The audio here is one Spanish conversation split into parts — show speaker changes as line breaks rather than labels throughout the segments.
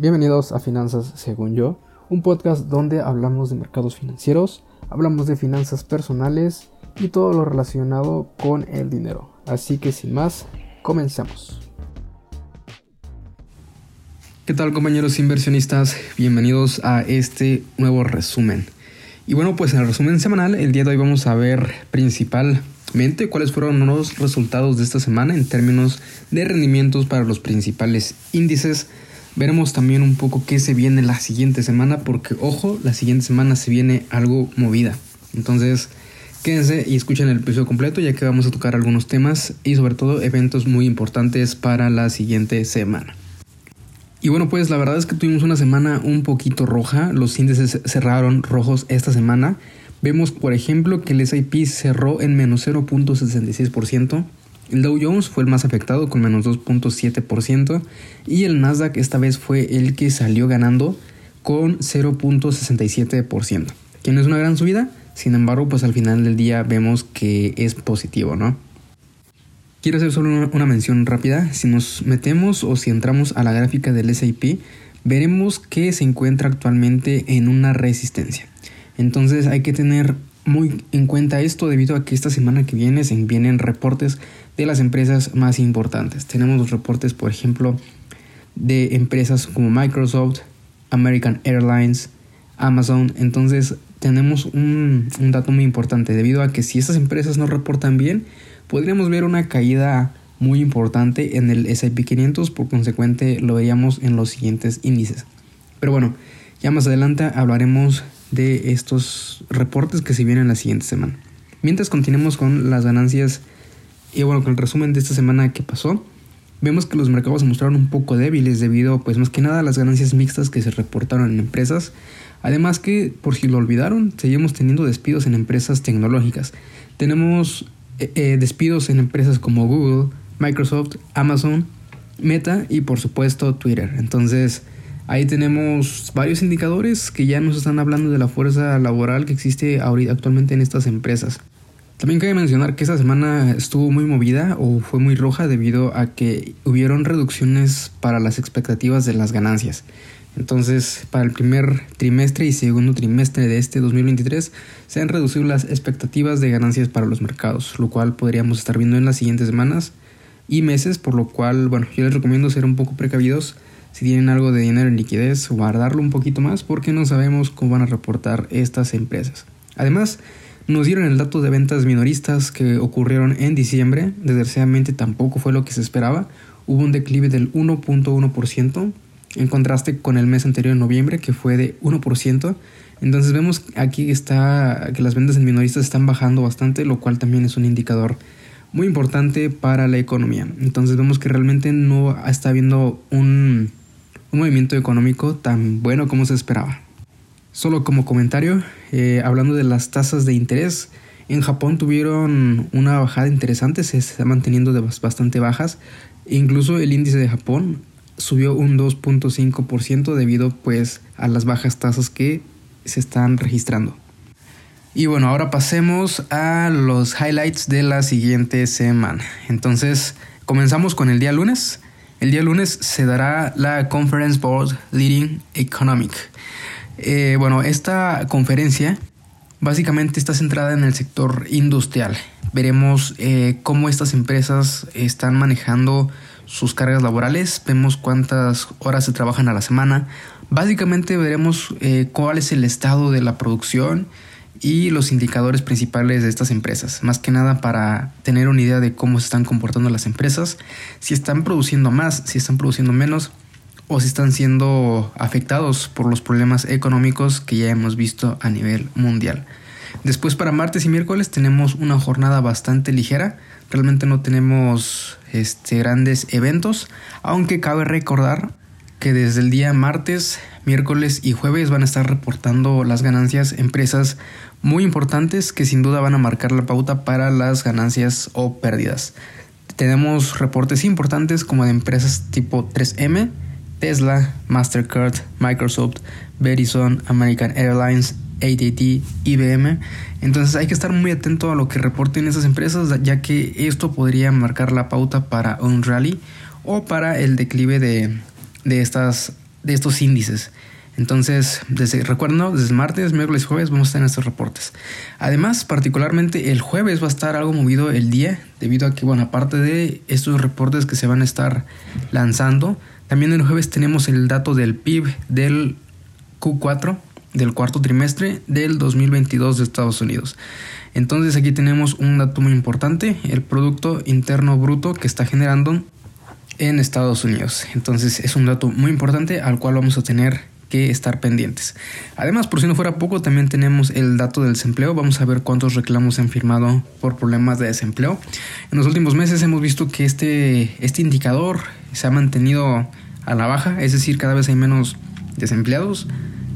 Bienvenidos a Finanzas según yo, un podcast donde hablamos de mercados financieros, hablamos de finanzas personales y todo lo relacionado con el dinero. Así que sin más, comencemos. ¿Qué tal compañeros inversionistas? Bienvenidos a este nuevo resumen. Y bueno, pues en el resumen semanal, el día de hoy vamos a ver principalmente cuáles fueron los resultados de esta semana en términos de rendimientos para los principales índices Veremos también un poco qué se viene la siguiente semana, porque ojo, la siguiente semana se viene algo movida. Entonces, quédense y escuchen el episodio completo, ya que vamos a tocar algunos temas y sobre todo eventos muy importantes para la siguiente semana. Y bueno, pues la verdad es que tuvimos una semana un poquito roja, los índices cerraron rojos esta semana. Vemos, por ejemplo, que el SIP cerró en menos 0.66%, el Dow Jones fue el más afectado con menos 2.7% y el Nasdaq esta vez fue el que salió ganando con 0.67%. Que no es una gran subida, sin embargo pues al final del día vemos que es positivo, ¿no? Quiero hacer solo una, mención rápida. Si nos metemos o si entramos a la gráfica del SIP, veremos que se encuentra actualmente en una resistencia. Entonces hay que tener muy en cuenta esto debido a que esta semana que viene se vienen reportes de las empresas más importantes. Tenemos los reportes, por ejemplo, de empresas como Microsoft, American Airlines, Amazon. Entonces tenemos un, dato muy importante debido a que si estas empresas no reportan bien, podríamos ver una caída muy importante en el S&P 500, por consecuente lo veríamos en los siguientes índices. Pero bueno, ya más adelante hablaremos de estos reportes que se vienen la siguiente semana. Mientras continuemos con las ganancias y bueno, con el resumen de esta semana que pasó, vemos que los mercados se mostraron un poco débiles debido pues más que nada a las ganancias mixtas que se reportaron en empresas. Además que, por si lo olvidaron, seguimos teniendo despidos en empresas tecnológicas. Tenemos eh, eh, despidos en empresas como Google, Microsoft, Amazon, Meta y por supuesto Twitter. Entonces, Ahí tenemos varios indicadores que ya nos están hablando de la fuerza laboral que existe ahorita actualmente en estas empresas. También cabe mencionar que esta semana estuvo muy movida o fue muy roja debido a que hubieron reducciones para las expectativas de las ganancias. Entonces, para el primer trimestre y segundo trimestre de este 2023 se han reducido las expectativas de ganancias para los mercados, lo cual podríamos estar viendo en las siguientes semanas y meses, por lo cual, bueno, yo les recomiendo ser un poco precavidos si tienen algo de dinero en liquidez, guardarlo un poquito más porque no sabemos cómo van a reportar estas empresas. Además, nos dieron el dato de ventas minoristas que ocurrieron en diciembre, desgraciadamente tampoco fue lo que se esperaba, hubo un declive del 1.1%, en contraste con el mes anterior en noviembre que fue de 1%, entonces vemos aquí está que las ventas en minoristas están bajando bastante, lo cual también es un indicador muy importante para la economía. Entonces vemos que realmente no está habiendo un un movimiento económico tan bueno como se esperaba. Solo como comentario, eh, hablando de las tasas de interés, en Japón tuvieron una bajada interesante, se está manteniendo de bastante bajas. Incluso el índice de Japón subió un 2.5% debido pues a las bajas tasas que se están registrando. Y bueno, ahora pasemos a los highlights de la siguiente semana. Entonces, comenzamos con el día lunes. El día lunes se dará la Conference Board Leading Economic. Eh, bueno, esta conferencia básicamente está centrada en el sector industrial. Veremos eh, cómo estas empresas están manejando sus cargas laborales, vemos cuántas horas se trabajan a la semana. Básicamente veremos eh, cuál es el estado de la producción y los indicadores principales de estas empresas, más que nada para tener una idea de cómo se están comportando las empresas, si están produciendo más, si están produciendo menos o si están siendo afectados por los problemas económicos que ya hemos visto a nivel mundial. Después para martes y miércoles tenemos una jornada bastante ligera, realmente no tenemos este, grandes eventos, aunque cabe recordar que desde el día martes, miércoles y jueves van a estar reportando las ganancias empresas muy importantes que sin duda van a marcar la pauta para las ganancias o pérdidas. Tenemos reportes importantes como de empresas tipo 3M, Tesla, Mastercard, Microsoft, Verizon, American Airlines, ATT, IBM. Entonces hay que estar muy atento a lo que reporten esas empresas, ya que esto podría marcar la pauta para un rally o para el declive de, de estas de estos índices. Entonces, desde, recuerden, desde martes, miércoles, jueves vamos a tener estos reportes. Además, particularmente el jueves va a estar algo movido el día, debido a que, bueno, aparte de estos reportes que se van a estar lanzando, también el jueves tenemos el dato del PIB del Q4, del cuarto trimestre del 2022 de Estados Unidos. Entonces aquí tenemos un dato muy importante, el Producto Interno Bruto que está generando en Estados Unidos. Entonces es un dato muy importante al cual vamos a tener que estar pendientes. Además, por si no fuera poco, también tenemos el dato del desempleo. Vamos a ver cuántos reclamos se han firmado por problemas de desempleo. En los últimos meses hemos visto que este, este indicador se ha mantenido a la baja, es decir, cada vez hay menos desempleados.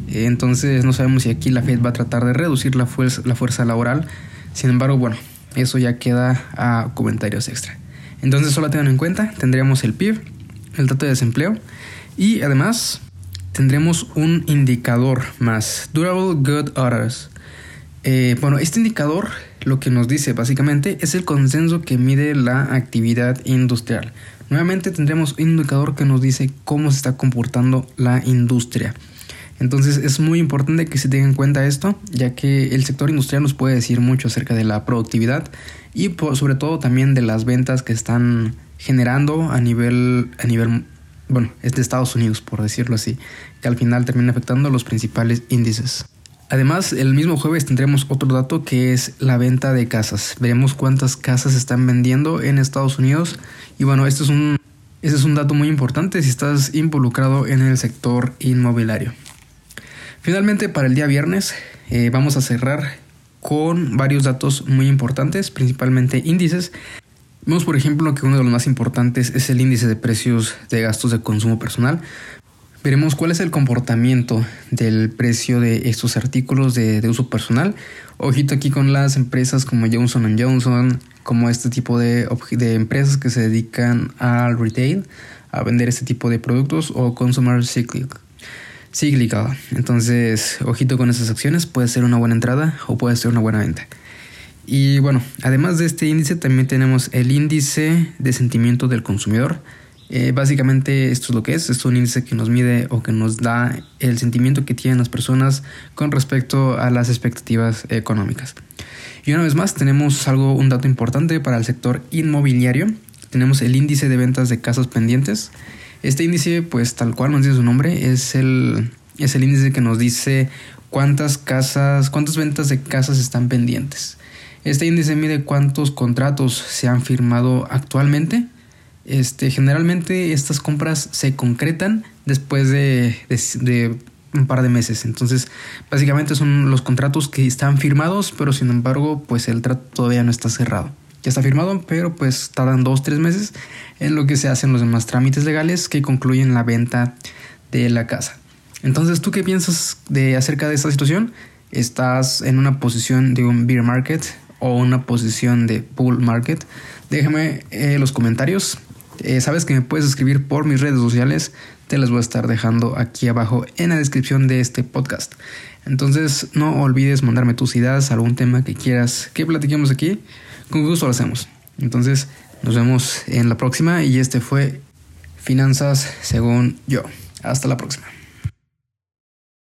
Entonces no sabemos si aquí la Fed va a tratar de reducir la fuerza, la fuerza laboral. Sin embargo, bueno, eso ya queda a comentarios extra. Entonces solo tengan en cuenta, tendríamos el PIB, el dato de desempleo y además tendremos un indicador más, Durable Good Orders. Eh, bueno, este indicador lo que nos dice básicamente es el consenso que mide la actividad industrial. Nuevamente tendremos un indicador que nos dice cómo se está comportando la industria. Entonces es muy importante que se tenga en cuenta esto, ya que el sector industrial nos puede decir mucho acerca de la productividad y sobre todo también de las ventas que están generando a nivel, a nivel, bueno, es de Estados Unidos, por decirlo así, que al final termina afectando los principales índices. Además, el mismo jueves tendremos otro dato que es la venta de casas. Veremos cuántas casas están vendiendo en Estados Unidos. Y bueno, este es un, este es un dato muy importante si estás involucrado en el sector inmobiliario. Finalmente, para el día viernes eh, vamos a cerrar con varios datos muy importantes, principalmente índices. Vemos, por ejemplo, que uno de los más importantes es el índice de precios de gastos de consumo personal. Veremos cuál es el comportamiento del precio de estos artículos de, uso personal. Ojito aquí con las empresas como Johnson Johnson, como este tipo de, empresas que se dedican al retail, a vender este tipo de productos o consumer cyclical cíclica. Entonces, ojito con esas acciones, puede ser una buena entrada o puede ser una buena venta. Y bueno, además de este índice, también tenemos el índice de sentimiento del consumidor. Eh, básicamente esto es lo que es, es un índice que nos mide o que nos da el sentimiento que tienen las personas con respecto a las expectativas económicas. Y una vez más tenemos algo, un dato importante para el sector inmobiliario. Tenemos el índice de ventas de casas pendientes. Este índice, pues tal cual nos dice su nombre, es el, es el índice que nos dice cuántas casas, cuántas ventas de casas están pendientes. Este índice mide cuántos contratos se han firmado actualmente. Este, generalmente estas compras se concretan después de, un par de meses. Entonces, básicamente son los contratos que están firmados, pero sin embargo, pues el trato todavía no está cerrado ya está firmado, pero pues tardan dos, tres meses en lo que se hacen los demás trámites legales que concluyen la venta de la casa. Entonces, ¿tú qué piensas de acerca de esta situación? ¿Estás en una posición de un beer market o una posición de bull market? Déjame en los comentarios. Eh, sabes que me puedes escribir por mis redes sociales. Te las voy a estar dejando aquí abajo en la descripción de este podcast. Entonces, no olvides mandarme tus ideas, algún tema que quieras que platiquemos aquí con gusto lo hacemos. Entonces, nos vemos en la próxima y este fue Finanzas según yo. Hasta la próxima.